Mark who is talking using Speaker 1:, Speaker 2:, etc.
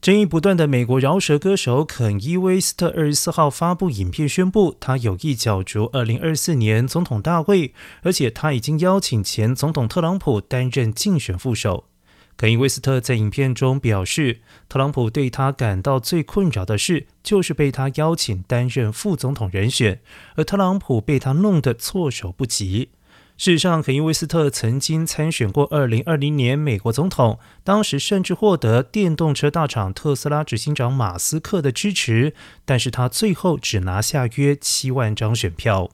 Speaker 1: 争议不断的美国饶舌歌手肯伊·威斯特二十四号发布影片，宣布他有意角逐二零二四年总统大会，而且他已经邀请前总统特朗普担任竞选副手。肯伊·威斯特在影片中表示，特朗普对他感到最困扰的事就是被他邀请担任副总统人选，而特朗普被他弄得措手不及。事实上，肯伊·威斯特曾经参选过2020年美国总统，当时甚至获得电动车大厂特斯拉执行长马斯克的支持，但是他最后只拿下约七万张选票。